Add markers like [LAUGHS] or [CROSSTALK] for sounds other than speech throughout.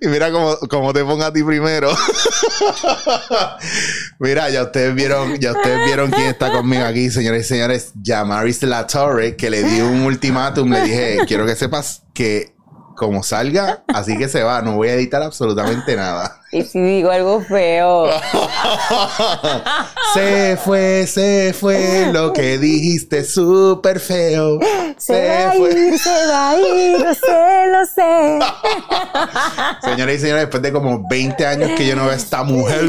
y mira cómo, cómo te pongo a ti primero. mira, ya ustedes vieron, ya ustedes vieron quién está conmigo aquí, señores y señores. Yamaris La Torre, que le di un ultimátum, le dije, quiero que sepas que como salga, así que se va, no voy a editar absolutamente nada. Y si digo algo feo. [LAUGHS] se fue, se fue, lo que dijiste súper feo. Se, va a ir, se va a ir, lo sé, lo sé. [LAUGHS] Señores y señores, después de como 20 años que yo no veo a esta mujer,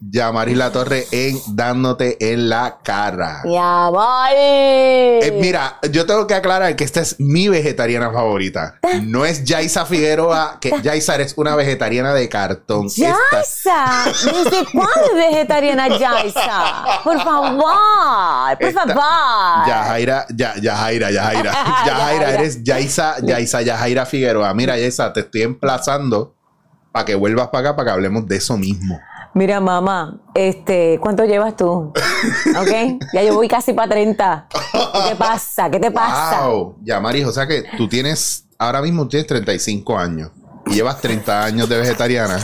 Yamari La Torre en Dándote en la cara. Yamari. Eh, mira, yo tengo que aclarar que esta es mi vegetariana favorita. No es Yaisa Figueroa, que Yaisa eres una vegetariana de cartón. Yaisa, ¿desde cuándo es vegetariana Yaisa? Por favor, por favor. Yajaira, ya, Yajaira, [LAUGHS] Yajaira. Yajaira, eres Yaisa, Yaisa, Yajaira Figueroa. Mira, Yaisa, te estoy emplazando para que vuelvas para acá para que hablemos de eso mismo. Mira, mamá, este, ¿cuánto llevas tú? ¿Ok? Ya yo voy casi para 30. ¿Qué te pasa? ¿Qué te pasa? Wow, ya, Maris, o sea que tú tienes, ahora mismo tienes 35 años y llevas 30 años de vegetariana.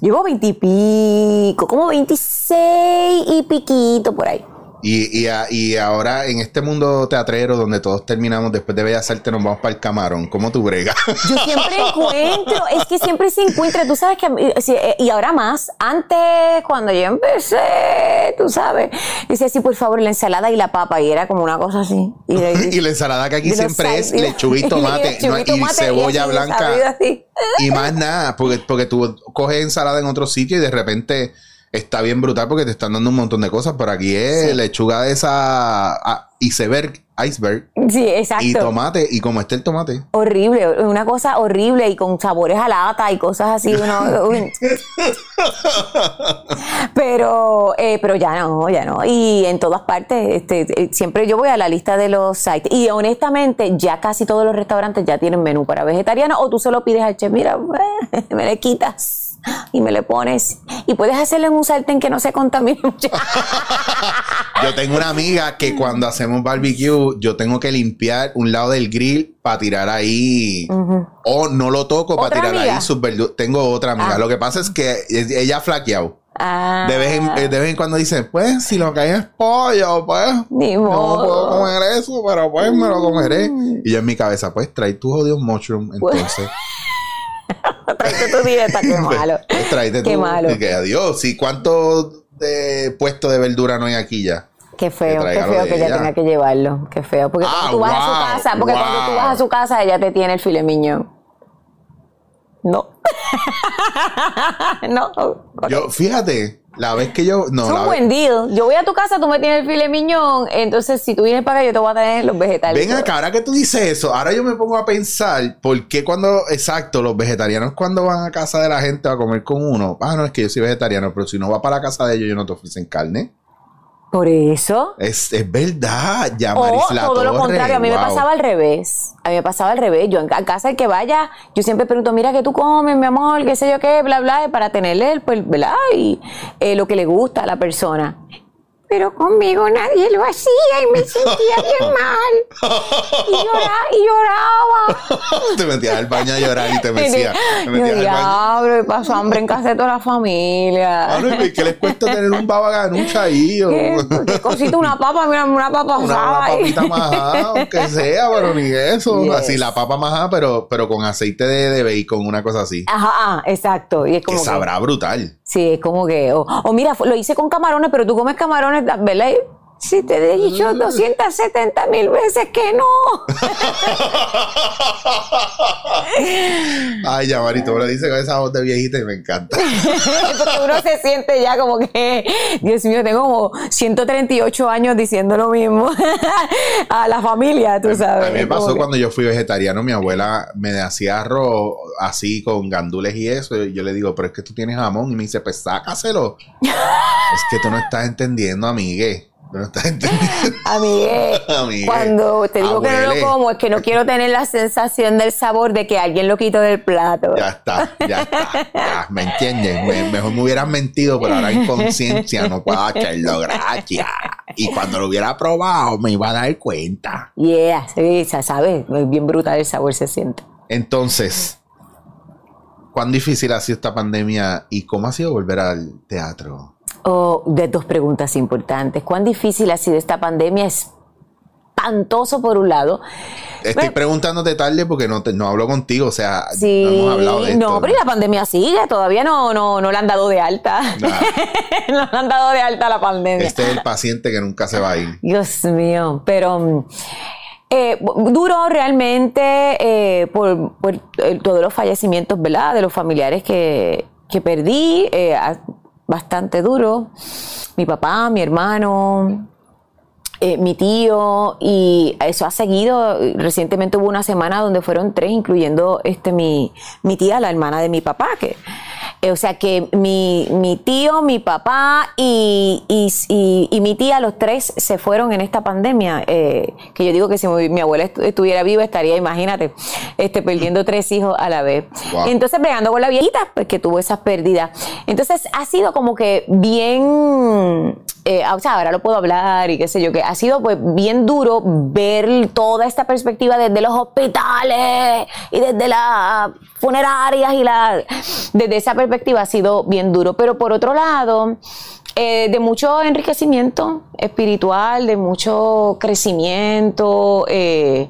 Llevo 20 y pico, como 26 y piquito por ahí. Y, y, ahora en este mundo teatrero donde todos terminamos después de Bellas Artes nos vamos para el camarón, ¿cómo tú bregas? [LAUGHS] Yo siempre encuentro, es que siempre se encuentra, tú sabes que, eh, y ahora más, antes cuando yo empecé, tú sabes, dice así, por favor, la ensalada y la papa, y era como una cosa así. Y, [LAUGHS] la ensalada que aquí siempre es lechuga [LAUGHS] y tomate, y, cebolla blanca. Y más nada, porque, porque tú coges ensalada en otro sitio y de repente está bien brutal porque te están dando un montón de cosas. Pero aquí es lechuga de esa ah, iceberg, iceberg. Sí, exacto. Y tomate, y como está el tomate. Horrible, una cosa horrible y con sabores a lata y cosas así. [LAUGHS] pero, eh, pero ya no, ya no. Y en todas partes, este, eh, siempre yo voy a la lista de los sites. Y honestamente, ya casi todos los restaurantes ya tienen menú para vegetarianos. O tú se lo pides al chef, mira, [LAUGHS] me le quitas y me le pones. Y puedes hacerlo en un sartén que no se contamine [LAUGHS] mucho. yo tengo una amiga que cuando hacemos barbecue, yo tengo que limpiar un lado del grill para tirar ahí. O no lo toco para tirar ahí sus verduras. Tengo otra amiga. Ah. Lo que pasa es que ella ha flaqueado. Ah. De, vez en, de vez en cuando dice, pues si lo que hay es pollo, pues no puedo comer eso, pero pues me lo comeré. Mm. Y yo en mi cabeza, pues trae tu jodido mushroom, pues, entonces. [LAUGHS] [LAUGHS] Tráete tu dieta, qué [LAUGHS] malo. Tráete qué malo. Que adiós. ¿Y cuánto de puesto de verdura no hay aquí ya? Qué feo, qué feo que ella, tenga que llevarlo. Qué feo. Porque cuando ah, tú vas a su casa, porque cuando tú vas a su casa, ella te tiene el file miñón. No. [LAUGHS] no. Yo, fíjate, la vez que yo. No, es un buen deal. Yo voy a tu casa, tú me tienes el file miñón. Entonces, si tú vienes para acá, yo te voy a tener los vegetales. Ven acá, ahora que tú dices eso, ahora yo me pongo a pensar por qué cuando. Exacto, los vegetarianos cuando van a casa de la gente a comer con uno. Ah, no, es que yo soy vegetariano, pero si no va para la casa de ellos, ellos no te ofrecen carne. Por eso. Es, es verdad, ya O todo lo contrario, a mí me pasaba al revés. A mí me pasaba al revés. Yo en casa el que vaya, yo siempre pregunto, mira que tú comes, mi amor, qué sé yo qué, bla, bla, para tenerle, pues, ¿verdad? Y eh, lo que le gusta a la persona pero conmigo nadie lo hacía y me [LAUGHS] sentía bien mal. Y lloraba. Y lloraba. [LAUGHS] te metías al baño a llorar y te [LAUGHS] metías. Me diablo, y pasó hambre en casa de toda la familia. Ah, ¿y qué les cuesta tener un babagán, un chaillo? ¿Qué, cosita, una papa, mira, una papa Una, una papita majada, aunque sea, pero ni eso. Así la papa majada, pero, pero con aceite de, de bacon, una cosa así. Ajá, ah, exacto. Y es como que sabrá brutal. Sí, es como que, o, o mira, lo hice con camarones, pero tú comes camarones, ¿verdad? Si te he dicho 270 mil veces que no. [LAUGHS] Ay, ya, Marito, me lo dice con esa voz de viejita y me encanta. Porque uno se siente ya como que, Dios mío, tengo como 138 años diciendo lo mismo [LAUGHS] a la familia, tú sabes. A mí me pasó cuando yo fui vegetariano, mi abuela me hacía arroz así con gandules y eso. Y yo le digo, pero es que tú tienes jamón. Y me dice, pues sácaselo. [LAUGHS] es que tú no estás entendiendo, amigue. No estás entendiendo. [LAUGHS] [LAUGHS] Cuando te digo que no lo como, es que no quiero tener la sensación del sabor de que alguien lo quitó del plato. Ya está, ya está. Ya, ¿Me entiendes? mejor me hubieras mentido, pero ahora en conciencia no puedo hacerlo. Gracias. Y cuando lo hubiera probado, me iba a dar cuenta. Yeah, sí, sabes, bien brutal el sabor se siente. Entonces, ¿cuán difícil ha sido esta pandemia y cómo ha sido volver al teatro? Oh, de dos preguntas importantes. ¿Cuán difícil ha sido esta pandemia? Espantoso por un lado. Estoy preguntándote tarde porque no, no hablo contigo, o sea, no hemos hablado de esto. No, pero la pandemia sigue, todavía no, no, no le han dado de alta. [LAUGHS] no le han dado de alta la pandemia. Este es el paciente que nunca se va a ir. Dios mío, pero eh, duro realmente eh, por, eh, todos los fallecimientos, ¿verdad? De los familiares que, perdí, bastante duro. Mi papá, mi hermano, mi tío, y eso ha seguido. Recientemente hubo una semana donde fueron tres, incluyendo este mi, mi tía, la hermana de mi papá, que eh, o sea que mi, mi tío, mi papá y, y, mi tía, los tres se fueron en esta pandemia. Eh, que yo digo que si mi, abuela estuviera viva estaría, imagínate, este, perdiendo tres hijos a la vez. Entonces, pegando con la viejita, pues que tuvo esas pérdidas. Entonces, ha sido como que bien eh, o sea, ahora lo puedo hablar y qué sé yo, que ha sido pues bien duro ver toda esta perspectiva desde los hospitales y desde las funerarias y la, desde esa perspectiva ha sido bien duro. Pero por otro lado, eh, de mucho enriquecimiento espiritual, de mucho crecimiento, eh,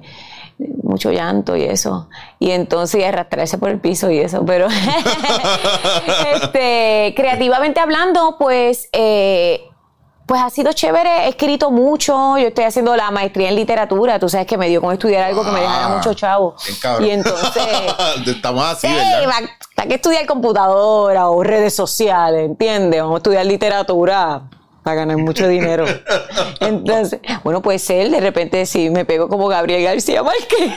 mucho llanto y eso. Y entonces arrastrarse por el piso y eso. Pero [LAUGHS] este, creativamente hablando, pues pues ha sido chévere, he escrito mucho, yo estoy haciendo la maestría en literatura, tú sabes que me dio con estudiar algo que me dejara mucho chavo. Y entonces... [LAUGHS] Estamos así, ¿verdad? hay que estudiar computadora o redes sociales, ¿entiendes? Vamos a estudiar literatura para ganar mucho dinero. [LAUGHS] Entonces, bueno, puede ser, de repente si me pego como Gabriel García Márquez.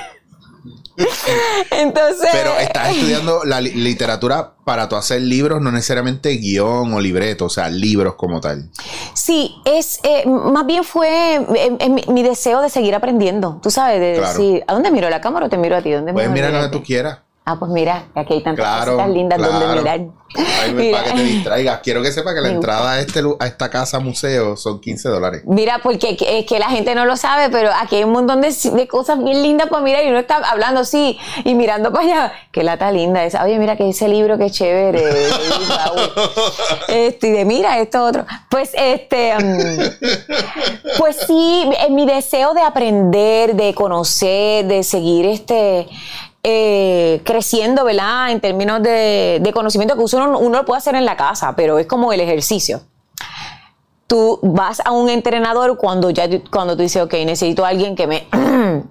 [LAUGHS] Entonces. Pero estás estudiando la literatura para tú hacer libros, no necesariamente guion o libreto, o sea, libros como tal. Sí, es eh, más bien fue eh, mi, deseo de seguir aprendiendo. Tú sabes, de decir, ¿a dónde miro la cámara o te miro a ti? ¿Dónde Puedes mirar donde tú quieras. Ah, pues mira, aquí hay tantas cosas lindas donde mirar. [LAUGHS] Para que te distraigas. Quiero que sepa que la entrada a, este, a esta casa museo son 15 dólares. Mira, porque es que la gente no lo sabe, pero aquí hay un montón de, cosas bien lindas para mirar y uno está hablando así y mirando para allá. Qué lata linda esa. Oye, mira que ese libro que chévere. [LAUGHS] este, y de mira, esto otro. Pues este, um, [LAUGHS] pues sí, mi deseo de aprender, de conocer, de seguir este eh, creciendo, ¿verdad? En términos de, conocimiento que uno, uno lo puede hacer en la casa, pero es como el ejercicio tú vas a un entrenador cuando ya cuando tú dices, ok, necesito a alguien que me... [CLEARS THROAT]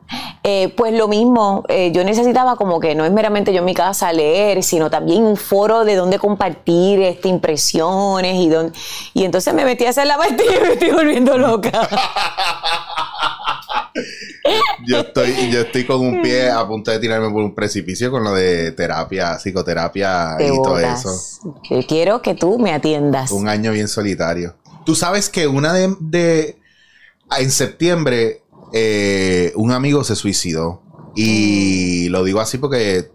Eh, pues lo mismo, eh, yo necesitaba como que no es meramente yo en mi casa leer, sino también un foro de donde compartir este, impresiones y, don, y entonces me metí a hacer la partida y me estoy volviendo loca. [LAUGHS] [LAUGHS] yo estoy, yo estoy con un pie a punto de tirarme por un precipicio con lo de terapia, psicoterapia y todo eso. quiero que tú me atiendas. Un año bien solitario. Tú sabes que una de, en septiembre eh, un amigo se suicidó. Y lo digo así porque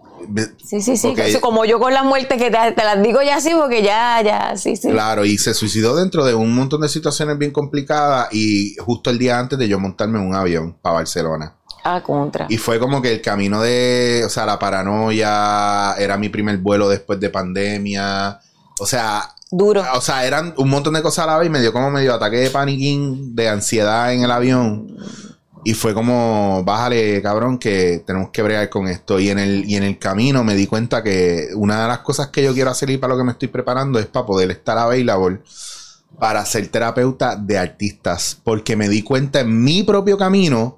Sí, sí, sí. como yo con la muerte que te, las digo ya así porque ya, ya, sí, sí. Claro, y se suicidó dentro de un montón de situaciones bien complicadas y justo el día antes de yo montarme en un avión para Barcelona. Ah, contra. Y fue como que el camino de, o sea, la paranoia, era mi primer vuelo después de pandemia. O sea, Duro. O sea, eran un montón de cosas a la vez y me dio como medio ataque de paniquín, de ansiedad en el avión. Y fue como, bájale, cabrón, que tenemos que bregar con esto. Y en el, y en el camino me di cuenta que una de las cosas que yo quiero hacer y para lo que me estoy preparando es para poder estar available para ser terapeuta de artistas. Porque me di cuenta en mi propio camino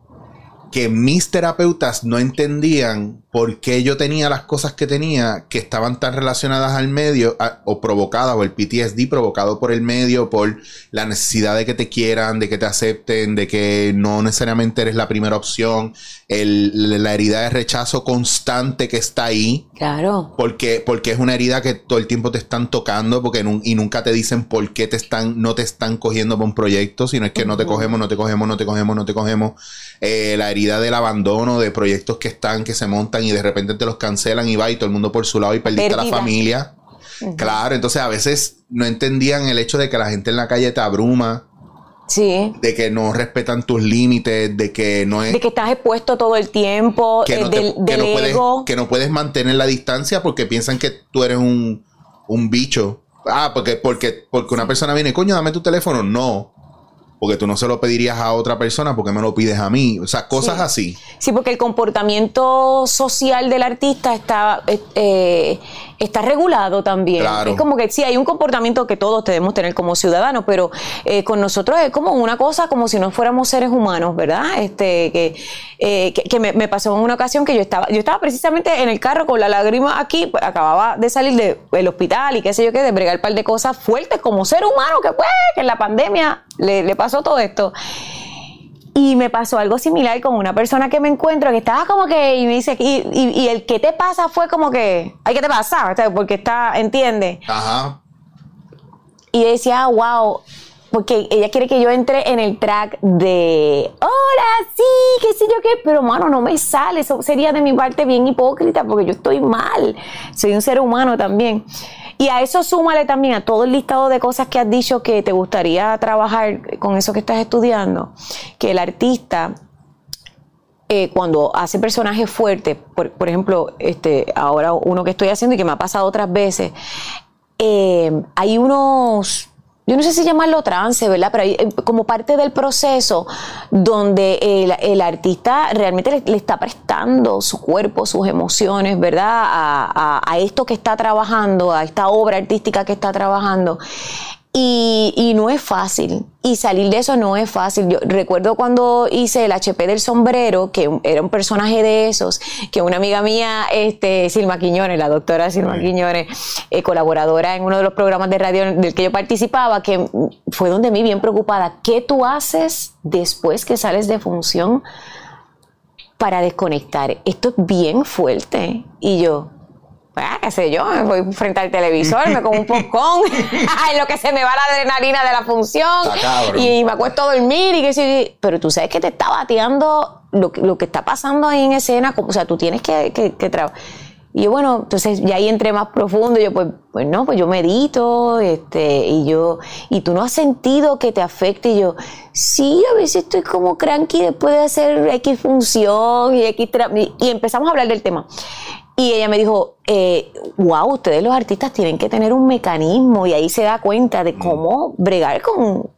que mis terapeutas no entendían por qué yo tenía las cosas que tenía que estaban tan relacionadas al medio o provocadas, o el PTSD provocado por el medio, por la necesidad de que te quieran, de que te acepten, de que no necesariamente eres la primera opción, la herida de rechazo constante que está ahí. Claro. Porque, porque es una herida que todo el tiempo te están tocando porque y nunca te dicen por qué te están, no te están cogiendo por un proyecto, sino es que no te cogemos, no te cogemos, no te cogemos, no te cogemos. Eh, la herida del abandono de proyectos que están, que se montan y de repente te los cancelan y va y todo el mundo por su lado y perdiste a la familia. Claro, entonces a veces no entendían el hecho de que la gente en la calle te abruma Sí. De que no respetan tus límites, de que no es. De que estás expuesto todo el tiempo, que, eh, no, del, que, no puedes, que no puedes mantener la distancia porque piensan que tú eres un, un bicho. Ah, porque, porque, porque una persona viene, coño, dame tu teléfono. No porque tú no se lo pedirías a otra persona, porque me lo pides a mí? O sea, cosas así. Sí, porque el comportamiento social del artista está, eh, eh, está regulado también. Es como que sí, hay un comportamiento que todos debemos tener como ciudadanos, pero eh, con nosotros es como una cosa como si no fuéramos seres humanos, ¿verdad? Este, que, que, me, me, pasó en una ocasión que yo estaba, yo estaba precisamente en el carro con la lágrima aquí, pues, acababa de salir del hospital y qué sé yo qué, de bregar un par de cosas fuertes como ser humano, que pues, que en la pandemia le, le pasó todo esto. Y me pasó algo similar con una persona que me encuentro que estaba como que, y me dice, y, y, el que te pasa fue como que, ay, ¿qué te pasa? Porque está, entiende. Ajá. Y decía, wow, porque ella quiere que yo entre en el track de, hola, sí, qué sé yo qué, pero mano, no me sale, eso sería de mi parte bien hipócrita porque yo estoy mal, soy un ser humano también. Y a eso súmale también a todo el listado de cosas que has dicho que te gustaría trabajar con eso que estás estudiando, que el artista eh, cuando hace personajes fuertes, por, ejemplo, este, ahora uno que estoy haciendo y que me ha pasado otras veces, eh, hay unos yo no sé si llamarlo trance, ¿verdad? Pero eh, como parte del proceso donde el, artista realmente le, está prestando su cuerpo, sus emociones, ¿verdad? A, a, esto que está trabajando, a esta obra artística que está trabajando. Y, no es fácil. Y salir de eso no es fácil. Yo recuerdo cuando hice el HP del sombrero, que era un personaje de esos, que una amiga mía, este, Silma Quiñones, la doctora Silma Quiñones, eh, colaboradora en uno de los programas de radio del que yo participaba, que fue donde me bien preocupada. ¿Qué tú haces después que sales de función para desconectar? Esto es bien fuerte. Y yo, pues, qué sé yo, me voy frente al televisor, me como un popcorn, [LAUGHS] [LAUGHS] en lo que se me va la adrenalina de la función, y me acuesto a dormir, y qué sé pero tú sabes que te está bateando lo, lo, que está pasando ahí en escena, o sea, tú tienes que, que, trabajar. Y yo, bueno, entonces ya ahí entré más profundo, yo pues, pues no, pues yo medito, este, y yo, y tú no has sentido que te afecte, y yo, sí, a veces estoy como cranky después de hacer X función y X, y empezamos a hablar del tema. Y ella me dijo, eh, wow, ustedes los artistas tienen que tener un mecanismo y ahí se da cuenta de cómo bregar con,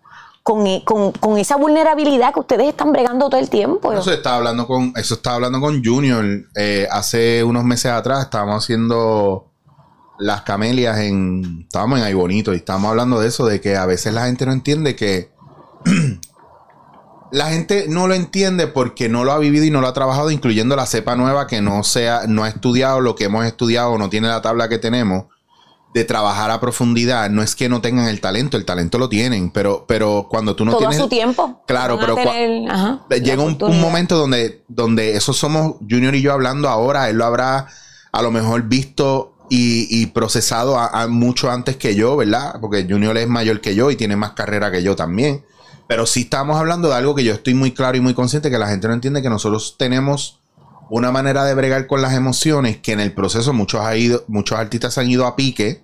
con, esa vulnerabilidad que ustedes están bregando todo el tiempo. Eso estaba hablando con, eso estaba hablando con Junior eh, hace unos meses atrás, estábamos haciendo las camelias en, estábamos en Ay Bonito y estábamos hablando de eso, de que a veces la gente no entiende que [CLEARS THROAT] la gente no lo entiende porque no lo ha vivido y no lo ha trabajado, incluyendo la cepa nueva que no sea, no ha estudiado lo que hemos estudiado, no tiene la tabla que tenemos de trabajar a profundidad. No es que no tengan el talento, el talento lo tienen, pero, pero cuando tú no Todo tienes. A su tiempo. Claro, pero llega un, momento donde, donde eso somos Junior y yo hablando ahora, él lo habrá a lo mejor visto y, procesado mucho antes que yo, ¿verdad? Porque Junior es mayor que yo y tiene más carrera que yo también. Pero sí estamos hablando de algo que yo estoy muy claro y muy consciente que la gente no entiende que nosotros tenemos una manera de bregar con las emociones que en el proceso muchos, ha ido, muchos artistas han ido a pique.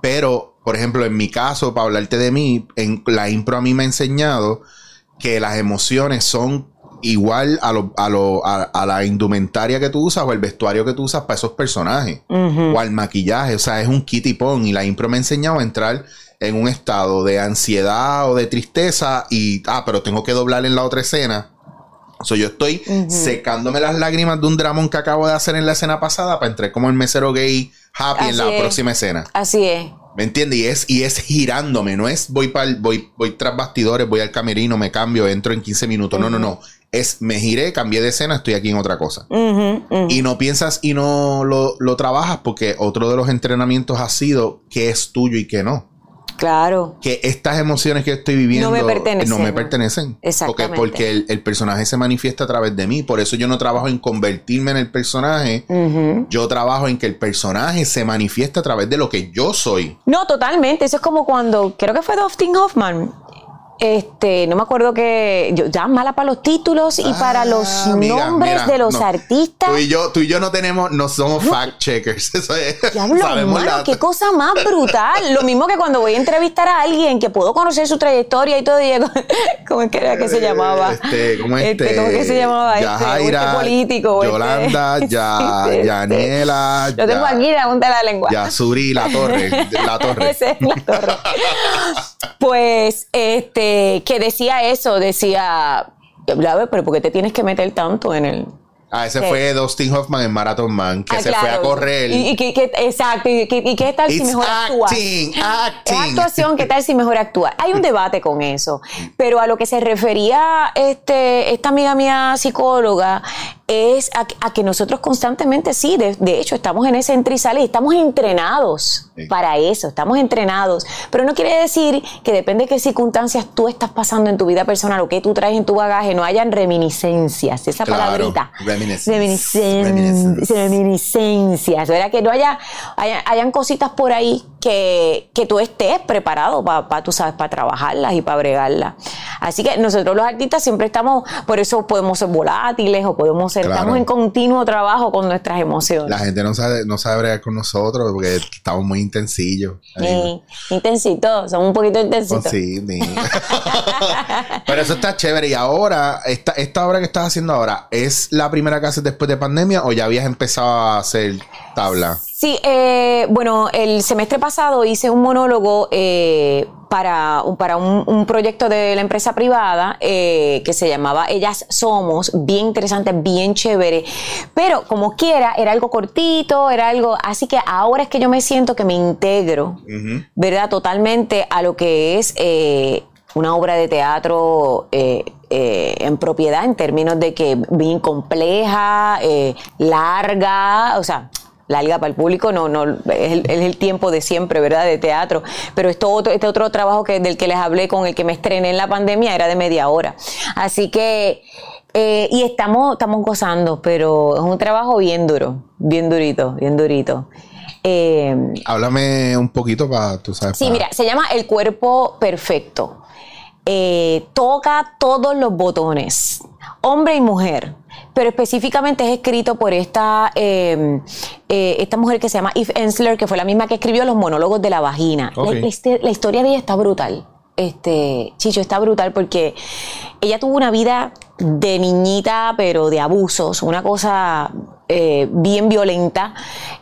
Pero, por ejemplo, en mi caso, para hablarte de mí, en la impro a mí me ha enseñado que las emociones son igual a, lo, a, lo, a, la indumentaria que tú usas o el vestuario que tú usas para esos personajes o al maquillaje. O sea, es un kit y pon. Y la impro me ha enseñado a entrar en un estado de ansiedad o de tristeza y, ah, pero tengo que doblar en la otra escena. O sea, yo estoy secándome las lágrimas de un dramón que acabo de hacer en la escena pasada para entrar como el mesero gay happy en la próxima escena. Así es. ¿Me entiendes? Y es, y es girándome, no es voy para voy, voy tras bastidores, voy al camerino, me cambio, entro en 15 minutos. No, no, no. Es me giré, cambié de escena, estoy aquí en otra cosa. Y no piensas y no lo, lo trabajas porque otro de los entrenamientos ha sido qué es tuyo y qué no. Claro. Que estas emociones que estoy viviendo no me pertenecen. No me pertenecen. Exactamente. Porque, porque el, personaje se manifiesta a través de mí. Por eso yo no trabajo en convertirme en el personaje. Yo trabajo en que el personaje se manifieste a través de lo que yo soy. No, totalmente. Eso es como cuando, creo que fue Dustin Hoffman. Este, no me acuerdo que yo ya mala para los títulos y para los ah, nombres de los artistas. Tú y yo, tú y yo no tenemos, no somos fact checkers. [LAUGHS] Eso es. Sabemos qué cosa más brutal. Lo mismo que cuando voy a entrevistar a alguien que puedo conocer su trayectoria y todo, y [LAUGHS] ¿cómo es que era que se llamaba? Este, ¿cómo es este? ¿Cómo que se llamaba? Yajaira, este, político. Yolanda, [LAUGHS] ya, Yaniela. Lo tengo aquí, la punta de la lengua. Yasuri, la torre. La torre. Ese es la torre. pues, este que decía eso, decía, pero ¿por qué te tienes que meter tanto en el, Ah, ese fue Dustin Hoffman en Marathon Man, que ah, se fue a correr. Y, exacto, y, qué tal si mejor actúa. Acting, acting. actuación, ¿qué tal si mejor actúa? Hay un debate con eso, pero a lo que se refería este, esta amiga mía psicóloga es a, que nosotros constantemente, sí, de, hecho, estamos en ese entre y estamos entrenados para eso, estamos entrenados, pero no quiere decir que depende de qué circunstancias tú estás pasando en tu vida personal o qué tú traes en tu bagaje, no hayan reminiscencias, esa palabrita reminiscencias, reminiscencias, ¿verdad? Que no haya, hayan cositas por ahí que, que tú estés preparado para, tú sabes, para trabajarlas y para bregarlas. Así que nosotros los artistas siempre estamos, por eso podemos ser volátiles o podemos estamos en continuo trabajo con nuestras emociones. La gente no sabe, no sabe bregar con nosotros porque estamos muy intensillos. Sí, intensitos, somos un poquito intensitos. Oh, sí, Pero eso está chévere. Y ahora, esta, esta obra que estás haciendo ahora, ¿es la primera que haces después de pandemia o ya habías empezado a hacer tabla? Sí, eh, bueno, el semestre pasado hice un monólogo eh, para, para un, proyecto de la empresa privada eh, que se llamaba Ellas Somos, bien interesante, bien chévere, pero como quiera, era algo cortito, era algo, así que ahora es que yo me siento que me integro, ¿verdad? Totalmente a lo que es una obra de teatro en propiedad en términos de que bien compleja, larga, o sea, larga para el público, no, no, es el, tiempo de siempre, ¿verdad? De teatro. Pero esto otro, este otro trabajo que, del que les hablé, con el que me estrené en la pandemia, era de media hora. Así que, eh, y estamos, estamos gozando, pero es un trabajo bien duro, bien durito, bien durito. Eh, Háblame un poquito para, tú sabes. Sí, mira, se llama El Cuerpo Perfecto. Eh, toca todos los botones, hombre y mujer pero específicamente es escrito por esta, em, eh, esta mujer que se llama Eve Ensler, que fue la misma que escribió los monólogos de la vagina. Este, la, historia de ella está brutal. Este, Chicho, está brutal porque ella tuvo una vida de niñita, pero de abusos, una cosa eh, bien violenta.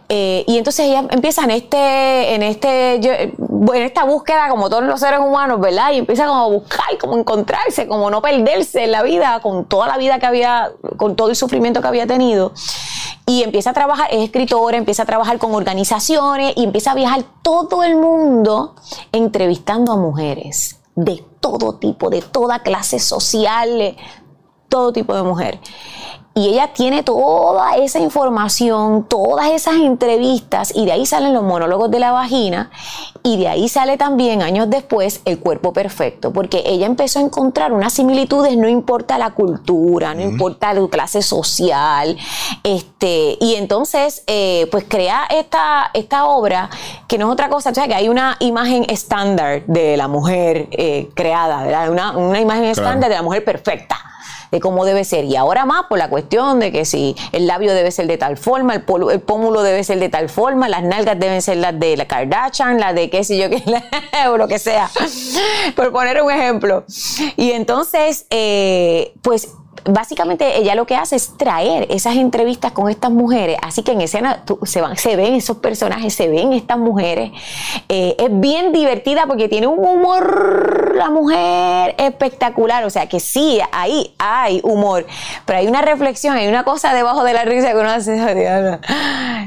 Eh, y entonces ella empieza en este, en este, en esta búsqueda, como todos los seres humanos, ¿verdad? Y empieza como a buscar, como encontrarse, como no perderse en la vida, con toda la vida que había, con todo el sufrimiento que había tenido. Y empieza a trabajar, es escritora, empieza a trabajar con organizaciones y empieza a viajar todo el mundo entrevistando a mujeres de todo tipo, de toda clase social, todo tipo de mujer. Y ella tiene toda esa información, todas esas entrevistas, y de ahí salen los monólogos de la vagina, y de ahí sale también años después el cuerpo perfecto, porque ella empezó a encontrar unas similitudes, no importa la cultura, no importa la clase social, este, y entonces eh, pues crea esta, esta obra que no es otra cosa, o sea que hay una imagen estándar de la mujer eh, creada, ¿verdad? Una, una imagen estándar de la mujer perfecta de cómo debe ser. Y ahora más por la cuestión de que si el labio debe ser de tal forma, el, pómulo debe ser de tal forma, las nalgas deben ser las de la Kardashian, las de qué sé yo, qué, [LAUGHS] o lo que sea, por poner un ejemplo. Y entonces, eh, pues básicamente ella lo que hace es traer esas entrevistas con estas mujeres, así que en escena se, van, se ven esos personajes, se ven estas mujeres. Eh, es bien divertida porque tiene un humor, la mujer espectacular, o sea que sí, ahí hay humor, pero hay una reflexión, hay una cosa debajo de la risa que uno hace,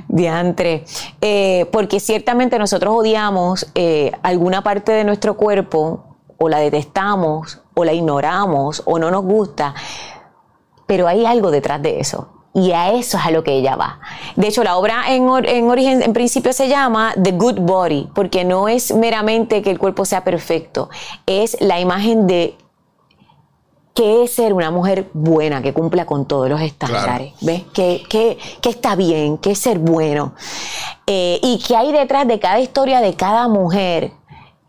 diantre, eh, porque ciertamente nosotros odiamos eh, alguna parte de nuestro cuerpo o la detestamos o la ignoramos o no nos gusta pero hay algo detrás de eso. Y a eso es a lo que ella va. De hecho, la obra en, origen, en principio se llama The Good Body, porque no es meramente que el cuerpo sea perfecto, es la imagen de qué es ser una mujer buena, que cumpla con todos los estándares. ¿Ves? Que, está bien, qué es ser bueno. Eh, y qué hay detrás de cada historia de cada mujer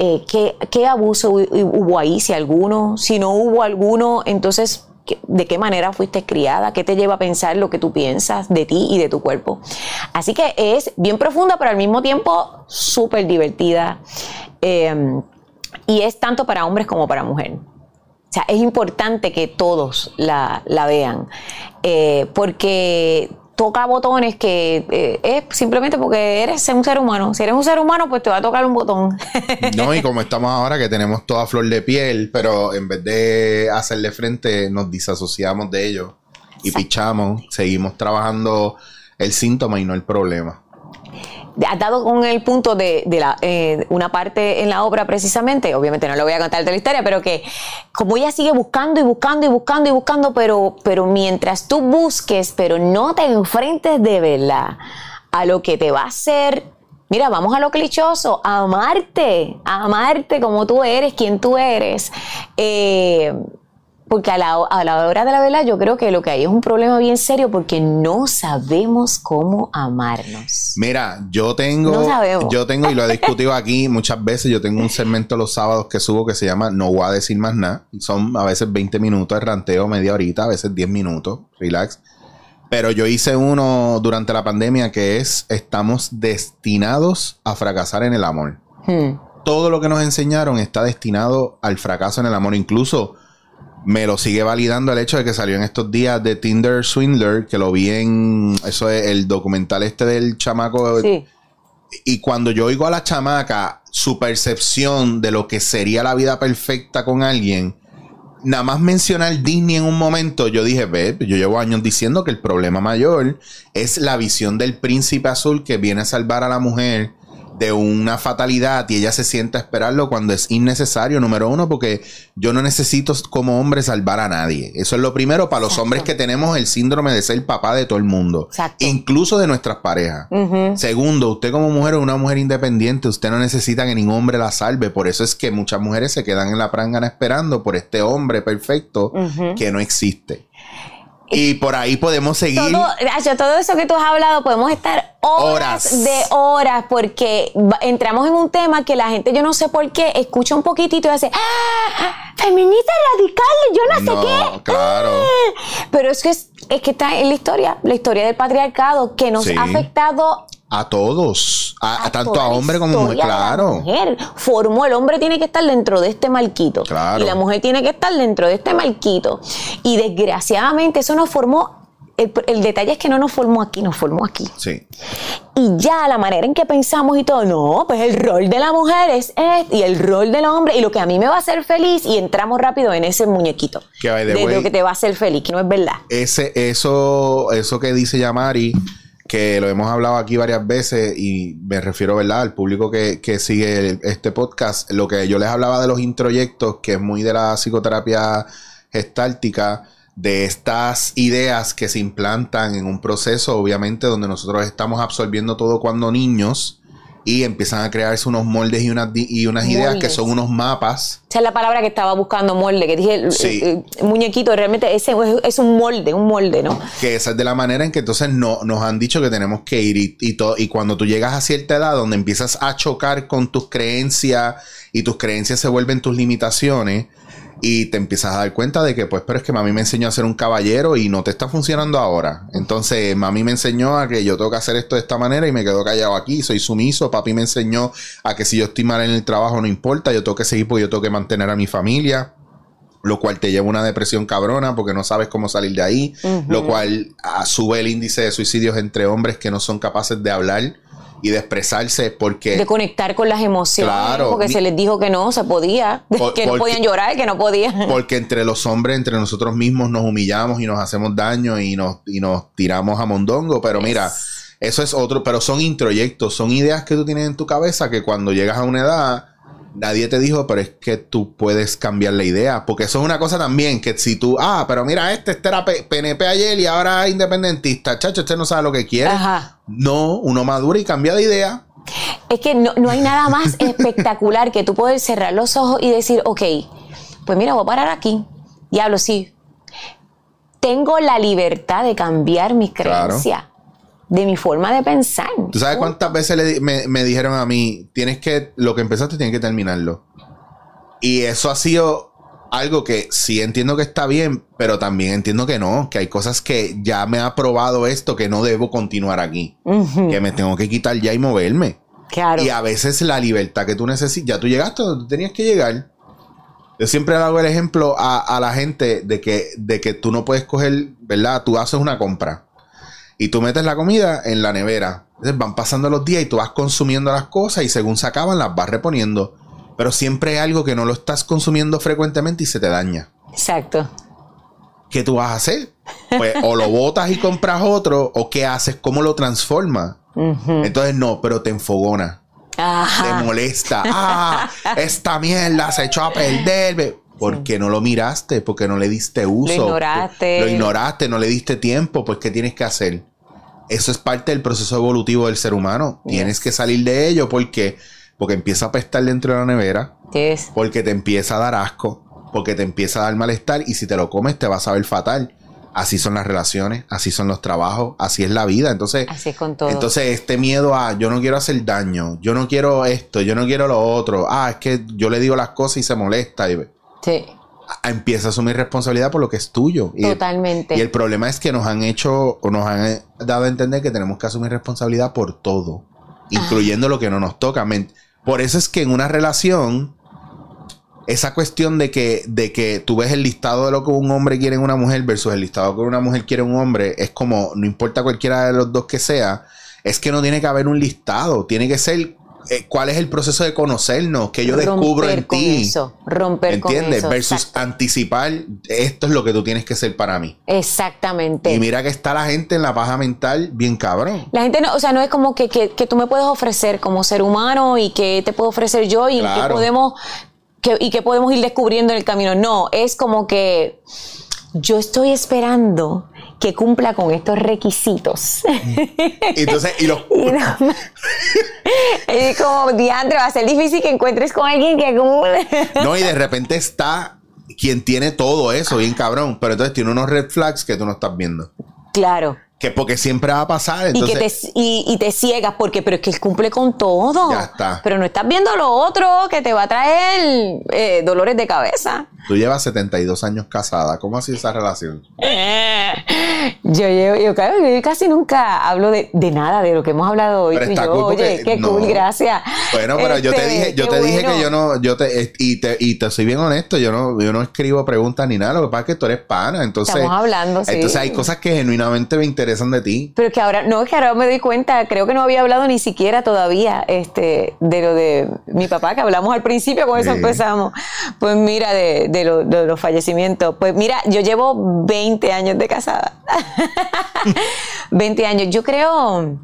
eh, ¿qué, ¿qué abuso hubo ahí? Si alguno, si no hubo alguno, entonces de qué manera fuiste criada, qué te lleva a pensar lo que tú piensas de ti y de tu cuerpo. Así que es bien profunda, pero al mismo tiempo súper divertida. Eh, y es tanto para hombres como para mujeres. O sea, es importante que todos la, vean, eh, porque toca botones que eh, es simplemente porque eres un ser humano. Si eres un ser humano, pues te va a tocar un botón. [LAUGHS] no, y como estamos ahora que tenemos toda flor de piel, pero en vez de hacerle frente, nos disasociamos de ello y pichamos, seguimos trabajando el síntoma y no el problema has dado con el punto de, la, eh, una parte en la obra precisamente, obviamente no lo voy a contar de la historia, pero que como ella sigue buscando y buscando y buscando y buscando, pero, pero mientras tú busques, pero no te enfrentes de verdad a lo que te va a hacer Mira, vamos a lo clichoso, amarte, amarte como tú eres, quien tú eres. Eh, porque a la, a la hora de la verdad yo creo que lo que hay es un problema bien serio porque no sabemos cómo amarnos. Mira, yo tengo, yo tengo, y lo he discutido aquí muchas veces, yo tengo un segmento los sábados que subo que se llama No voy a decir más nada. Son a veces 20 minutos de ranteo, media horita, a veces 10 minutos, relax. Pero yo hice uno durante la pandemia que es Estamos destinados a fracasar en el amor. Hmm. Todo lo que nos enseñaron está destinado al fracaso en el amor. Incluso me lo sigue validando el hecho de que salió en estos días de Tinder Swindler, que lo vi en eso es el documental este del chamaco. Sí. Y cuando yo oigo a la chamaca su percepción de lo que sería la vida perfecta con alguien, nada más mencionar Disney en un momento, yo dije, ve, yo llevo años diciendo que el problema mayor es la visión del príncipe azul que viene a salvar a la mujer de una fatalidad y ella se sienta a esperarlo cuando es innecesario, número uno, porque yo no necesito como hombre salvar a nadie. Eso es lo primero para los hombres que tenemos el síndrome de ser papá de todo el mundo, incluso de nuestras parejas. Segundo, usted como mujer es una mujer independiente, usted no necesita que ningún hombre la salve, por eso es que muchas mujeres se quedan en la prangana esperando por este hombre perfecto que no existe. Y por ahí podemos seguir. Todo, todo eso que tú has hablado, podemos estar horas, de horas, porque entramos en un tema que la gente, yo no sé por qué, escucha un poquitito y dice, ¡Ah, feminista radical, yo no, sé qué. Claro. Ah". Pero es que, es, que está en la historia, la historia del patriarcado, que nos ha afectado a todos, a, tanto a hombre como mujer, claro. Mujer. Formó, el hombre tiene que estar dentro de este marquito. Y la mujer tiene que estar dentro de este marquito. Y desgraciadamente eso nos formó. El, detalle es que no nos formó aquí, nos formó aquí. Sí. Y ya la manera en que pensamos y todo, no, pues el rol de la mujer es este y el rol del hombre y lo que a mí me va a hacer feliz y entramos rápido en ese muñequito. Que de, de lo que te va a hacer feliz, que no es verdad. Ese, eso, eso que dice Yamari que lo hemos hablado aquí varias veces y me refiero, ¿verdad?, al público que, sigue este podcast. Lo que yo les hablaba de los introyectos, que es muy de la psicoterapia gestáltica, de estas ideas que se implantan en un proceso, obviamente, donde nosotros estamos absorbiendo todo cuando niños y empiezan a crearse unos moldes y unas, y unas ideas que son unos mapas. Esa es la palabra que estaba buscando, molde, que dije, el, muñequito, realmente ese es, un molde, un molde, ¿no? Que esa es de la manera en que entonces no, nos han dicho que tenemos que ir y, y, y cuando tú llegas a cierta edad donde empiezas a chocar con tus creencias y tus creencias se vuelven tus limitaciones, y te empiezas a dar cuenta de que, pues, pero es que mami me enseñó a ser un caballero y no te está funcionando ahora. Entonces, mami me enseñó a que yo tengo que hacer esto de esta manera y me quedo callado aquí, soy sumiso. Papi me enseñó a que si yo estoy mal en el trabajo no importa, yo tengo que seguir porque yo tengo que mantener a mi familia. Lo cual te lleva a una depresión cabrona porque no sabes cómo salir de ahí. Lo cual ah, sube el índice de suicidios entre hombres que no son capaces de hablar y de expresarse porque... De conectar con las emociones. Claro. Porque se les dijo que no se podía, [LAUGHS] que no podían llorar, que no podían. Porque entre los hombres, entre nosotros mismos nos humillamos y nos hacemos daño y nos, y nos tiramos a mondongo. Pero mira, eso es otro, pero son introyectos, son ideas que tú tienes en tu cabeza que cuando llegas a una edad nadie te dijo, pero es que tú puedes cambiar la idea. Porque eso es una cosa también, que si tú, ah, pero mira, este, este era PNP ayer y ahora es independentista, chacho, este no sabe lo que quiere. No, uno madura y cambia de idea. Es que no, hay nada más [LAUGHS] espectacular que tú poder cerrar los ojos y decir, ok, pues mira, voy a parar aquí. Diablo, sí. Tengo la libertad de cambiar mis creencias. De mi forma de pensar. ¿Tú sabes cuántas veces me, dijeron a mí, tienes que, lo que empezaste tienes que terminarlo? Y eso ha sido algo que sí entiendo que está bien, pero también entiendo que no, que hay cosas que ya me ha probado esto, que no debo continuar aquí, que me tengo que quitar ya y moverme. Claro. Y a veces la libertad que tú necesitas, ya tú llegaste donde tú tenías que llegar. Yo siempre hago el ejemplo a, la gente de que, de que tú no puedes coger, ¿verdad? Tú haces una compra y tú metes la comida en la nevera. Entonces van pasando los días y tú vas consumiendo las cosas y según se acaban las vas reponiendo. Pero siempre hay algo que no lo estás consumiendo frecuentemente y se te daña. Exacto. ¿Qué tú vas a hacer? Pues o lo botas y compras otro, o qué haces, cómo lo transformas. Entonces no, pero te enfogona. Te molesta. Ah, esta mierda se echó a perder. Porque no lo miraste, porque no le diste uso. Lo ignoraste. Lo ignoraste, no le diste tiempo. Pues, ¿qué tienes que hacer? Eso es parte del proceso evolutivo del ser humano. Tienes que salir de ello porque porque empieza a pestar dentro de la nevera. es? Porque te empieza a dar asco. Porque te empieza a dar malestar. Y si te lo comes, te vas a ver fatal. Así son las relaciones, así son los trabajos, así es la vida. Entonces, así es con todo. entonces este miedo a yo no quiero hacer daño, yo no quiero esto, yo no quiero lo otro. Ah, es que yo le digo las cosas y se molesta. Y, sí. Empieza a asumir responsabilidad por lo que es tuyo. Totalmente. y el problema es que nos han hecho o nos han dado a entender que tenemos que asumir responsabilidad por todo, incluyendo lo que no nos toca. Por eso es que en una relación, esa cuestión de que, de que tú ves el listado de lo que un hombre quiere en una mujer versus el listado de lo que una mujer quiere en un hombre, es como, no importa cualquiera de los dos que sea, es que no tiene que haber un listado, tiene que ser eh, cuál es el proceso de conocernos, que yo descubro en ti. Eso, romper ¿Entiendes? Versus anticipar, esto es lo que tú tienes que ser para mí. Exactamente. Y mira que está la gente en la paja mental bien cabrón. La gente no, o sea, no es como que, que, tú me puedes ofrecer como ser humano y que te puedo ofrecer yo y que podemos, que, y que podemos ir descubriendo en el camino. No, es como que yo estoy esperando que cumpla con estos requisitos. Entonces, y los... [LAUGHS] y, [LAUGHS] como diantre, va a ser difícil que encuentres con alguien que cumple. no, y de repente está quien tiene todo eso, bien cabrón, pero entonces tiene unos red flags que tú no estás viendo. Claro. Que porque siempre va a pasar. Entonces... Y, que te, y, te ciegas porque, pero es que él cumple con todo. Ya está. Pero no estás viendo lo otro que te va a traer eh, dolores de cabeza. Tú llevas 72 años casada. ¿Cómo ha sido esa relación? [LAUGHS] yo, llevo, yo, casi nunca hablo de, nada de lo que hemos hablado hoy. y yo, oye, qué cool, gracias. Bueno, pero yo te este, dije, yo te dije que yo no, yo te, y te, y te soy bien honesto, yo no, yo no escribo preguntas ni nada. Lo que pasa es que tú eres pana. Entonces, Estamos hablando, sí. Entonces hay cosas que genuinamente me interesan de ti. Pero que ahora, no, es que ahora me doy cuenta, creo que no había hablado ni siquiera todavía este, de lo de mi papá, que hablamos al principio, con eso empezamos. Pues mira, de de, los fallecimientos. Pues mira, yo llevo 20 años de casada. [LAUGHS] 20 años. Yo creo...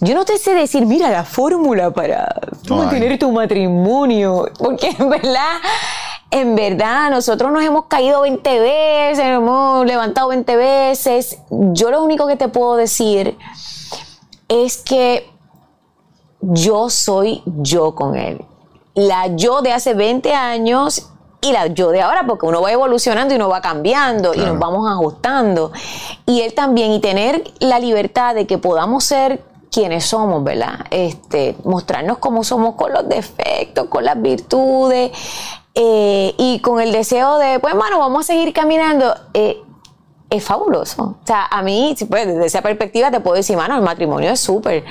Yo no te sé decir, mira, la fórmula para mantener tu matrimonio. Porque en verdad, en verdad, nosotros nos hemos caído 20 veces, nos hemos levantado 20 veces. Yo lo único que te puedo decir es que yo soy yo con él. La yo de hace 20 años y la yo de ahora, porque uno va evolucionando y uno va cambiando y nos vamos ajustando. Y él también, y tener la libertad de que podamos ser quienes somos, ¿verdad? Este, mostrarnos cómo somos con los defectos, con las virtudes eh, y con el deseo de, pues, bueno, vamos a seguir caminando. Eh, es fabuloso. O sea, a mí, pues, desde esa perspectiva te puedo decir, mano, el matrimonio es súper.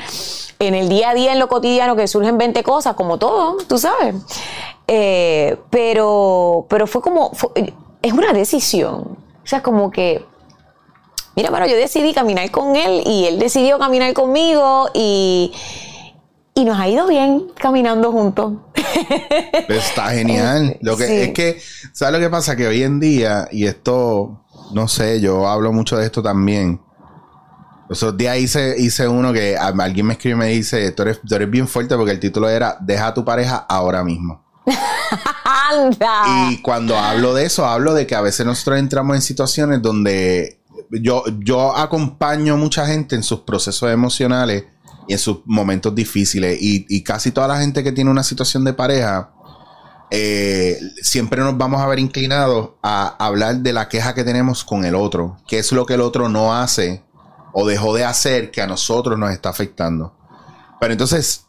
En el día a día, en lo cotidiano, que surgen 20 cosas, como todo, tú sabes. Eh, pero, pero fue como, es una decisión. O sea, como que, mira, bueno, yo decidí caminar con él y él decidió caminar conmigo y, y nos ha ido bien caminando juntos. Está genial. [LAUGHS] Lo que es que, ¿sabes lo que pasa? Que hoy en día, y esto, no sé, yo hablo mucho de esto también. Esos días hice, hice uno que alguien me escribe y me dice, tú eres, tú eres bien fuerte porque el título era Deja a tu pareja ahora mismo. [LAUGHS] Y cuando hablo de eso, hablo de que a veces nosotros entramos en situaciones donde yo, yo acompaño mucha gente en sus procesos emocionales y en sus momentos difíciles. Y, casi toda la gente que tiene una situación de pareja, eh, siempre nos vamos a ver inclinados a hablar de la queja que tenemos con el otro, qué es lo que el otro no hace o dejó de hacer que a nosotros nos está afectando. Pero entonces,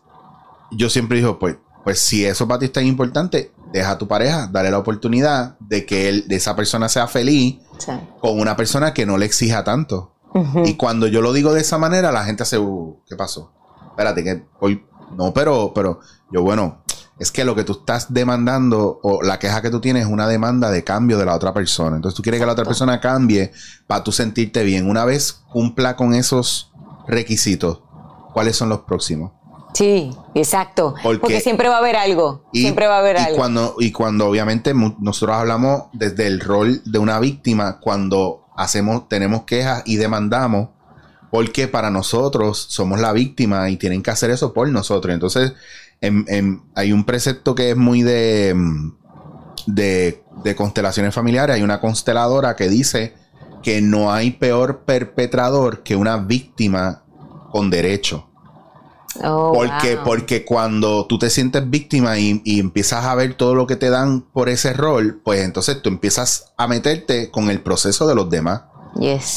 yo siempre digo, pues, pues si eso para ti es tan importante, deja a tu pareja, dale la oportunidad de que él, de esa persona sea feliz con una persona que no le exija tanto. Y cuando yo lo digo de esa manera, la gente hace, uh, ¿qué pasó? Espérate, que hoy, no, pero, pero, yo, bueno, es que lo que tú estás demandando o la queja que tú tienes es una demanda de cambio de la otra persona. Entonces tú quieres que la otra persona cambie para tú sentirte bien. Una vez cumpla con esos requisitos, ¿cuáles son los próximos? Sí, exacto. Porque, siempre va a haber algo. siempre va a haber algo. Cuando, y cuando obviamente nosotros hablamos desde el rol de una víctima, cuando hacemos, tenemos quejas y demandamos, porque para nosotros somos la víctima y tienen que hacer eso por nosotros. Entonces, hay un precepto que es muy de, de, de constelaciones familiares. Hay una consteladora que dice que no hay peor perpetrador que una víctima con derecho. Oh, porque, porque cuando tú te sientes víctima y, empiezas a ver todo lo que te dan por ese rol, pues entonces tú empiezas a meterte con el proceso de los demás.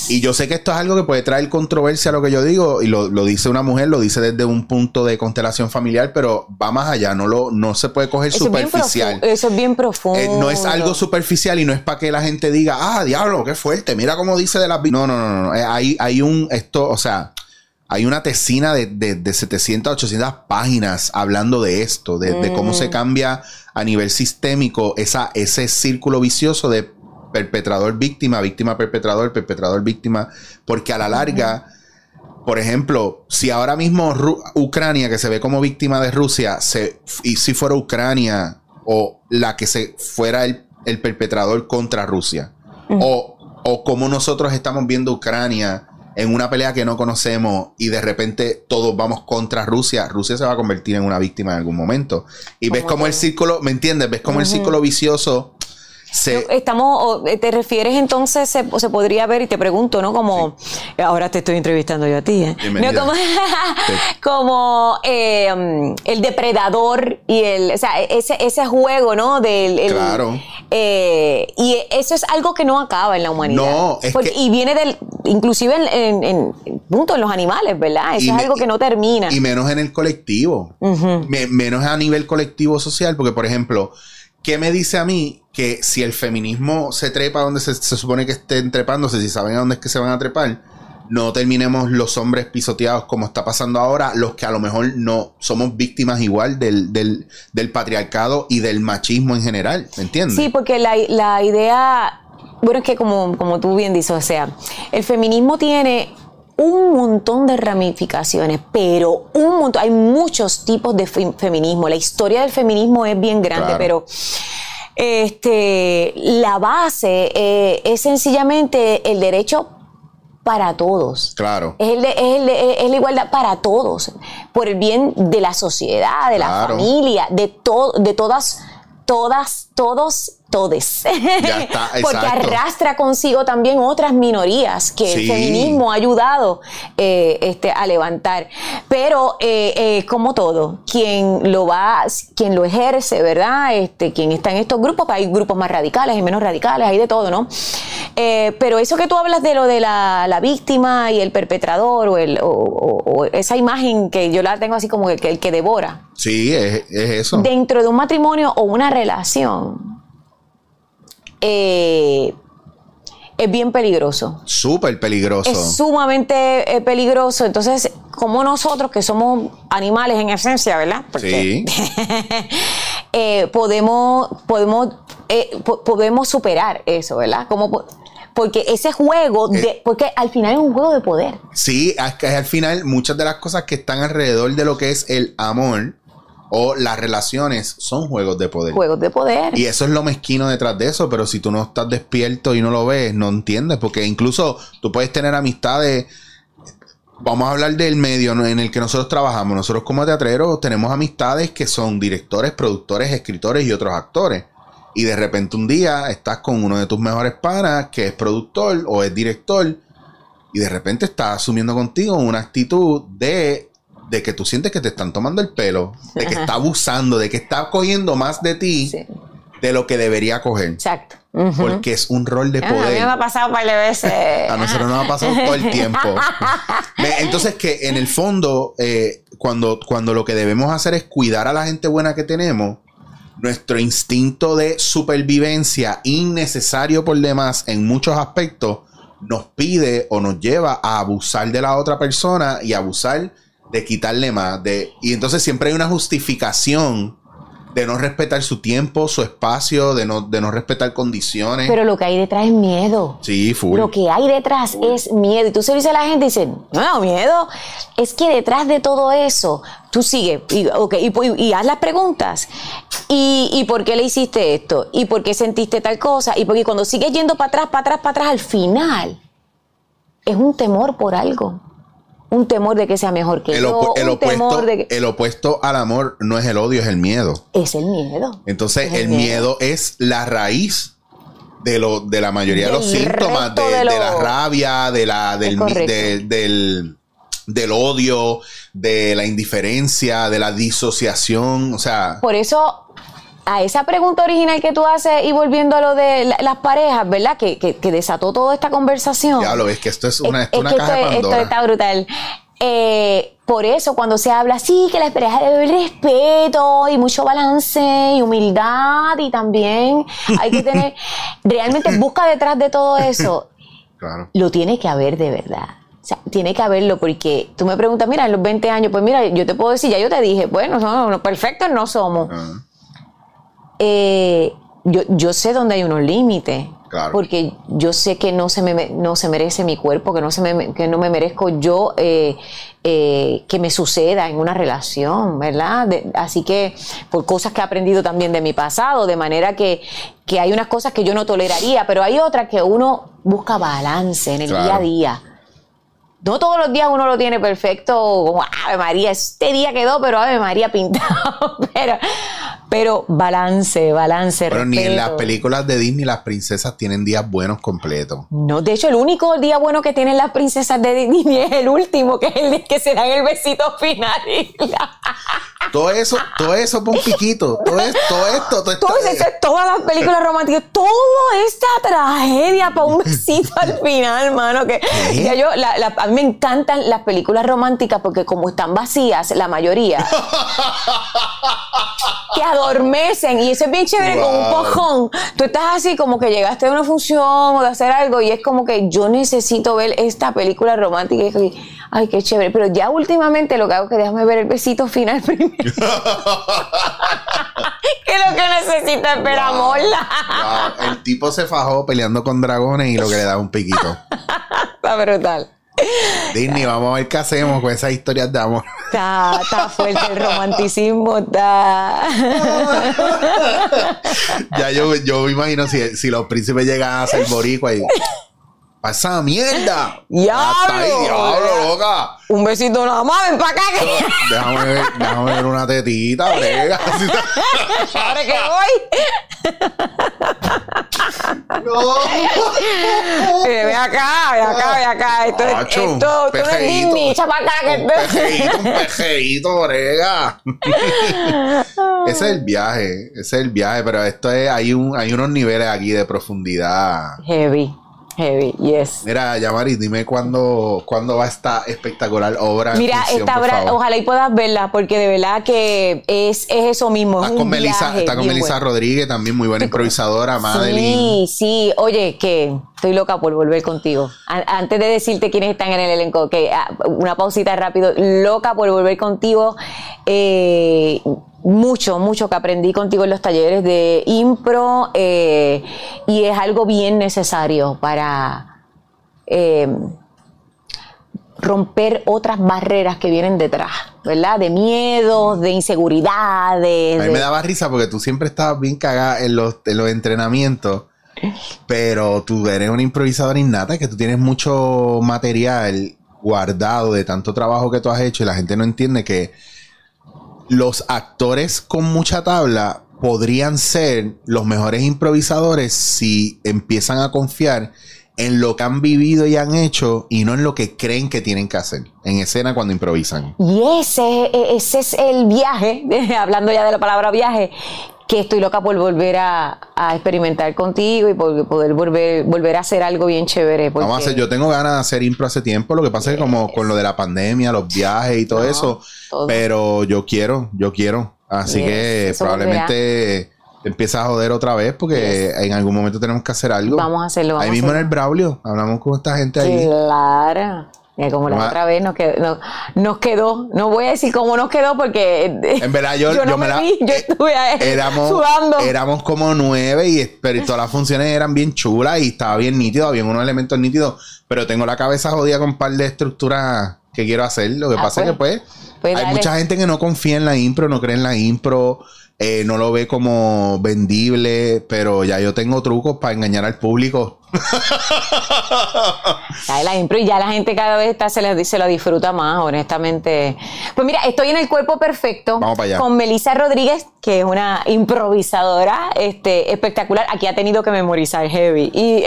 Y yo sé que esto es algo que puede traer controversia a lo que yo digo, y lo, dice una mujer, lo dice desde un punto de constelación familiar, pero va más allá, no, lo, no se puede coger superficial. eso es bien profundo. Eh, no es algo superficial y no es para que la gente diga, ah, diablo, qué fuerte, mira cómo dice de las... No, no, no, no, eh, hay, hay un, esto, o sea hay una tesina de, de, 700 a 800 páginas hablando de esto, de, cómo se cambia a nivel sistémico esa, ese círculo vicioso de perpetrador víctima, víctima perpetrador, perpetrador víctima, porque a la larga, por ejemplo, si ahora mismo Ucrania, que se ve como víctima de Rusia, se, y si fuera Ucrania o la que se fuera el, perpetrador contra Rusia, o, o como nosotros estamos viendo Ucrania, en una pelea que no conocemos y de repente todos vamos contra Rusia, Rusia se va a convertir en una víctima en algún momento. Y ves como el círculo, ¿me entiendes? Ves como el círculo vicioso Estamos, eh, te refieres entonces, se, se, podría ver, y te pregunto, ¿no? Como, ahora te estoy entrevistando yo a ti, ¿eh? [LAUGHS] Como, em, el depredador y el, o sea, ese, ese juego, ¿no? Del, claro. Eh, y eso es algo que no acaba en la humanidad. No, es que, Y viene del, inclusive en, en, punto, en los animales, ¿verdad? Eso es algo que no termina. Y menos en el colectivo. menos a nivel colectivo social, porque, por ejemplo, ¿qué me dice a mí que si el feminismo se trepa donde se, supone que estén trepándose, si saben a dónde es que se van a trepar, no terminemos los hombres pisoteados como está pasando ahora, los que a lo mejor no somos víctimas igual del, del, patriarcado y del machismo en general, ¿me entiendes? Sí, porque la, la idea, bueno, es que como, como tú bien dices, o sea, el feminismo tiene un montón de ramificaciones, pero un montón, hay muchos tipos de feminismo. La historia del feminismo es bien grande, pero este, la base eh, es sencillamente el derecho para todos. Claro. Es, el es, la igualdad para todos, por el bien de la sociedad, de la familia, de, to, de todas, todas, todos todes. [LAUGHS] Porque arrastra consigo también otras minorías que el feminismo ha ayudado eh, este, a levantar. Pero eh, eh, como todo, quien lo va, quien lo ejerce, ¿verdad? Este, quien está en estos grupos, hay grupos más radicales y menos radicales, hay de todo, ¿no? pero eso que tú hablas de lo de la, víctima y el perpetrador o, el, o, esa imagen que yo la tengo así como el, el que devora. Sí, es, es eso. Dentro de un matrimonio o una relación eh, es bien peligroso. Súper peligroso. Es sumamente eh, peligroso. Entonces, como nosotros que somos animales en esencia, ¿verdad? sí. [LAUGHS] Eh, podemos, podemos, podemos superar eso, ¿verdad? Como, porque ese juego, de, porque al final es un juego de poder. Sí, al final muchas de las cosas que están alrededor de lo que es el amor o las relaciones son juegos de poder. Juegos de poder. Y eso es lo mezquino detrás de eso, pero si tú no estás despierto y no lo ves, no entiendes, porque incluso tú puedes tener amistades. Vamos a hablar del medio en el que nosotros trabajamos. Nosotros como teatreros tenemos amistades que son directores, productores, escritores y otros actores. Y de repente un día estás con uno de tus mejores panas que es productor o es director y de repente está asumiendo contigo una actitud de de que tú sientes que te están tomando el pelo, de que está abusando, de que está cogiendo más de ti de lo que debería coger. Exacto. Porque es un rol de poder. a mí me ha pasado un par de veces. a nosotros nos ha pasado todo el tiempo. Entonces, que en el fondo, eh, cuando, cuando lo que debemos hacer es cuidar a la gente buena que tenemos, nuestro instinto de supervivencia, innecesario por demás en muchos aspectos, nos pide o nos lleva a abusar de la otra persona y abusar de quitarle más. De, y entonces siempre hay una justificación de no respetar su tiempo, su espacio, de no, de no respetar condiciones. Pero lo que hay detrás es miedo. Sí, full. Lo que hay detrás es miedo. Y tú se dice a la gente y dice, no, miedo. Es que detrás de todo eso, tú sigues y, y, haz las preguntas. Y, ¿Y por qué le hiciste esto? ¿Y por qué sentiste tal cosa? Y porque cuando sigues yendo para atrás, para atrás, para atrás, al final es un temor por algo un temor de que sea mejor que el yo, el opuesto, El opuesto al amor no es el odio, es el miedo. Es el miedo. Entonces, el, miedo. es la raíz de, lo, de la mayoría de los síntomas, de, la rabia, de la, del, del, del odio, de la indiferencia, de la disociación. O sea. Por eso a esa pregunta original que tú haces y volviendo a lo de las parejas, ¿verdad? Que, que, desató toda esta conversación. Ya lo ves, que esto es una, esto, está brutal. Eh, por eso cuando se habla así, que la pareja debe haber respeto y mucho balance y humildad y también hay que tener, [LAUGHS] realmente busca detrás de todo eso. Claro. Lo tiene que haber de verdad. O sea, tiene que haberlo porque tú me preguntas, mira, en los 20 años, pues mira, yo te puedo decir, ya yo te dije, bueno, no, perfectos no somos. Eh, yo, yo, sé dónde hay unos límites. Porque yo sé que no se me, no se merece mi cuerpo, que no, se me, que no me merezco yo eh, eh, que me suceda en una relación, ¿verdad? así que por cosas que he aprendido también de mi pasado, de manera que, que hay unas cosas que yo no toleraría, pero hay otras que uno busca balance en el día a día. No todos los días uno lo tiene perfecto, como Ave María, este día quedó, pero Ave María pintado. [LAUGHS] pero, pero balance, balance. Pero ni en las películas de Disney las princesas tienen días buenos completos. No, de hecho, el único día bueno que tienen las princesas de Disney [LAUGHS] es el último, que es el que se dan el besito final. [LAUGHS] todo eso, todo eso por un piquito. Todo, esto, todo esto, todo esto. todas las películas románticas, toda esta tragedia para un besito al final, hermano. Que yo, a mí me encantan las películas románticas porque como están vacías, la mayoría. [LAUGHS] que adormecen y eso es bien chévere con un cojón. Tú estás así como que llegaste de una función o de hacer algo y es como que yo necesito ver esta película romántica y ay, qué chévere. Pero ya últimamente lo que hago es que déjame ver el besito final [LAUGHS] primero. [LAUGHS] que lo que necesito es ver amor. El tipo se fajó peleando con dragones y lo que le da un piquito. [LAUGHS] Está brutal. [LAUGHS] Disney, vamos a ver qué hacemos con esas historias de amor. Está, está fuerte el romanticismo, está. [LAUGHS] ya yo, yo me imagino si, si los príncipes llegan a ser boricua y. ¡Pasa mierda! Ahí, diablo, loca! Un besito nada más, ven para acá. Déjame ver, déjame ver una tetita, brega. Ahora que voy. no. Eh, ve acá, ve acá, ve acá. Esto, es, esto, esto es Disney, acá. Que un pejeito, un pejeito, brega. ese es el viaje, ese es el viaje, pero esto es, hay, un, hay unos niveles aquí de profundidad. Heavy. Heavy, yes. Mira, Yamari, dime cuándo, cuándo va esta espectacular obra. Mira, esta obra, ojalá y puedas verla, porque de verdad que es, eso mismo. Está con, Melissa, está con Melissa Rodríguez, también muy buena improvisadora, Madeline. Sí, sí. Oye, que estoy loca por volver contigo. antes de decirte quiénes están en el elenco, que ah, una pausita rápido, loca por volver contigo. Eh, mucho, mucho que aprendí contigo en los talleres de impro eh, y es algo bien necesario para eh, romper otras barreras que vienen detrás, ¿verdad? De miedos, de inseguridades. A mí me daba risa porque tú siempre estabas bien cagada en los, en los entrenamientos. Pero tú eres una improvisadora innata, que tú tienes mucho material guardado de tanto trabajo que tú has hecho y la gente no entiende que los actores con mucha tabla podrían ser los mejores improvisadores si empiezan a confiar en lo que han vivido y han hecho y no en lo que creen que tienen que hacer en escena cuando improvisan. Y ese, ese es el viaje, [LAUGHS] hablando ya de la palabra viaje, que estoy loca por volver a, experimentar contigo y por poder volver, volver a hacer algo bien chévere. Vamos a hacer, yo tengo ganas de hacer impro hace tiempo, lo que pasa es que como con lo de la pandemia, los viajes y todo eso, pero yo quiero, yo quiero. Así que probablemente empieza a joder otra vez porque en algún momento tenemos que hacer algo. Vamos a hacerlo. ahí mismo en el Braulio, hablamos con esta gente ahí. Claro como la otra vez nos quedó, nos quedó, no voy a decir cómo nos quedó porque en verdad yo, [LAUGHS] yo, me, la, yo eh, estuve éramos, sudando. Éramos como nueve y pero todas las funciones eran bien chulas y estaba bien nítido, había unos elementos nítidos, pero tengo la cabeza jodida con un par de estructuras que quiero hacer. Lo que ah, pasa es que pues, pues hay mucha gente que no confía en la impro, no cree en la impro. Eh, no lo ve como vendible, pero ya yo tengo trucos para engañar al público [LAUGHS] la impro y ya la gente cada vez está, se, le, se lo disfruta más, honestamente. Pues mira, estoy en el cuerpo perfecto con Melissa Rodríguez, que es una improvisadora este, espectacular. Aquí ha tenido que memorizar heavy. Y,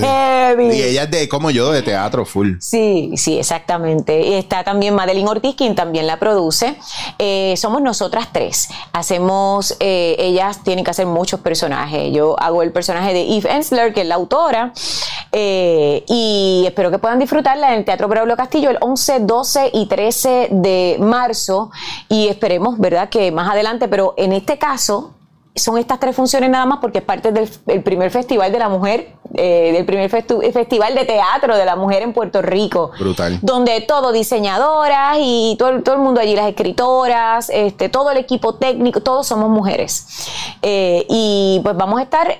heavy. y ella es de como yo, de teatro full. Sí, sí, exactamente. Y está también Madeline Ortiz, quien también la produce. Eh, somos nosotras tres. Hacemos, eh, ellas tienen que hacer muchos personajes. Yo hago el personaje de Eve Ensler, que es la autora eh, y espero que puedan disfrutarla en el Teatro Braulio Castillo el 11, 12 y 13 de marzo. Y esperemos, ¿verdad?, que más adelante, pero en este caso son estas tres funciones nada más porque es parte del primer festival de la mujer, eh, del primer festival de teatro de la mujer en Puerto Rico. Brutal. Donde todo, diseñadoras y todo, todo el mundo allí, las escritoras, este, todo el equipo técnico, todos somos mujeres. Eh, y pues vamos a estar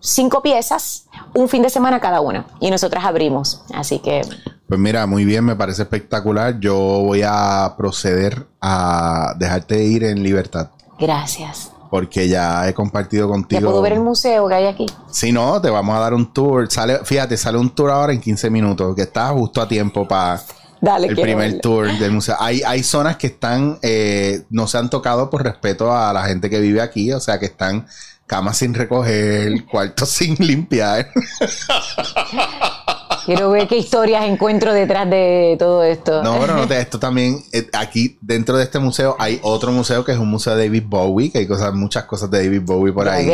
cinco piezas, un fin de semana cada una. Y nosotras abrimos. Así que. Pues mira, muy bien, me parece espectacular. Yo voy a proceder a dejarte ir en libertad. Gracias. Porque ya he compartido contigo. ¿Ya puedo ver el museo que hay aquí? Si no, te vamos a dar un tour. Sale, fíjate, sale un tour ahora en 15 minutos, que está justo a tiempo para el primer tour del museo. Hay, hay zonas que están, eh, no se han tocado por respeto a la gente que vive aquí, o sea, que están cama sin recoger, cuarto [LAUGHS] sin limpiar. [LAUGHS] Quiero ver qué historias encuentro detrás de todo esto. No, pero no te, esto también, eh, aquí dentro de este museo hay otro museo que es un museo de David Bowie, que hay cosas, muchas cosas de David Bowie por ahí,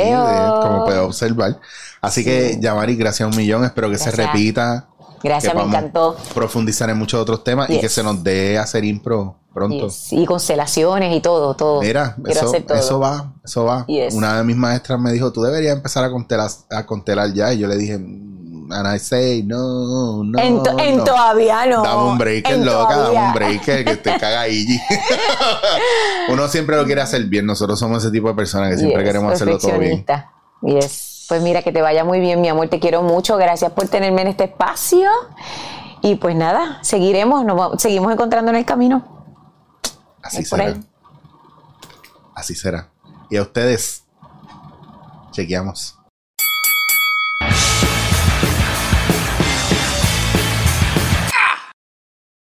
como puedes observar. Así que, Yamari, gracias un millón, espero que se repita. Gracias, me encantó. Profundizar en muchos otros temas y que se nos dé hacer impro pronto. Y constelaciones y todo, todo. Mira, eso, eso va, eso va. Una de mis maestras me dijo, tú deberías empezar a contelar, a contelar ya. Y yo le dije, and I say, no, no. En, todavía no. Dame un breaker, loca, dame un breaker, que te caga ahí. [LAUGHS] Uno siempre lo quiere hacer bien. Nosotros somos ese tipo de personas que siempre queremos hacerlo todo bien. Yes. Pues mira, que te vaya muy bien, mi amor. Te quiero mucho. Gracias por tenerme en este espacio. Y pues nada, seguiremos, nos seguimos encontrando en el camino. Así será. Así será. Y a ustedes, chequeamos.